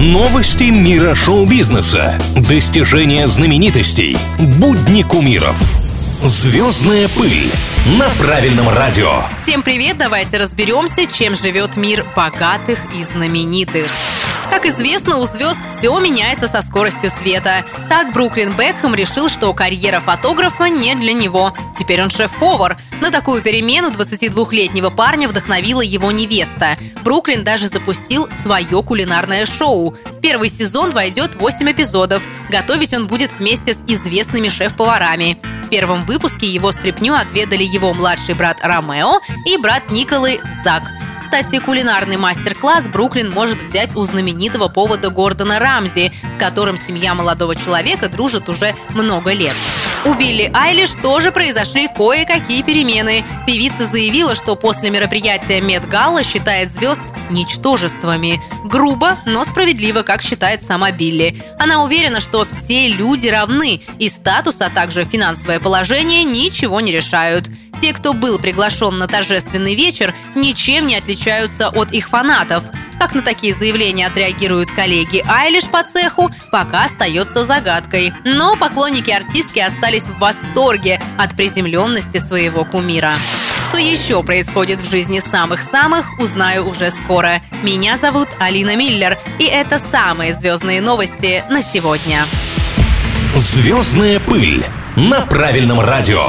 Новости мира шоу-бизнеса. Достижения знаменитостей. Будни кумиров. Звездная пыль на правильном радио. Всем привет, давайте разберемся, чем живет мир богатых и знаменитых. Как известно, у звезд все меняется со скоростью света. Так Бруклин Бекхэм решил, что карьера фотографа не для него. Теперь он шеф-повар. На такую перемену 22-летнего парня вдохновила его невеста. Бруклин даже запустил свое кулинарное шоу. В первый сезон войдет 8 эпизодов. Готовить он будет вместе с известными шеф-поварами. В первом выпуске его стряпню отведали его младший брат Ромео и брат Николы Зак – кстати, кулинарный мастер-класс Бруклин может взять у знаменитого повода Гордона Рамзи, с которым семья молодого человека дружит уже много лет. У Билли Айлиш тоже произошли кое-какие перемены. Певица заявила, что после мероприятия Мед Галла считает звезд ничтожествами. Грубо, но справедливо, как считает сама Билли. Она уверена, что все люди равны, и статус, а также финансовое положение ничего не решают. Те, кто был приглашен на торжественный вечер, ничем не отличаются от их фанатов. Как на такие заявления отреагируют коллеги Айлиш по цеху, пока остается загадкой. Но поклонники артистки остались в восторге от приземленности своего кумира. Что еще происходит в жизни самых-самых, узнаю уже скоро. Меня зовут Алина Миллер, и это самые звездные новости на сегодня. Звездная пыль на правильном радио.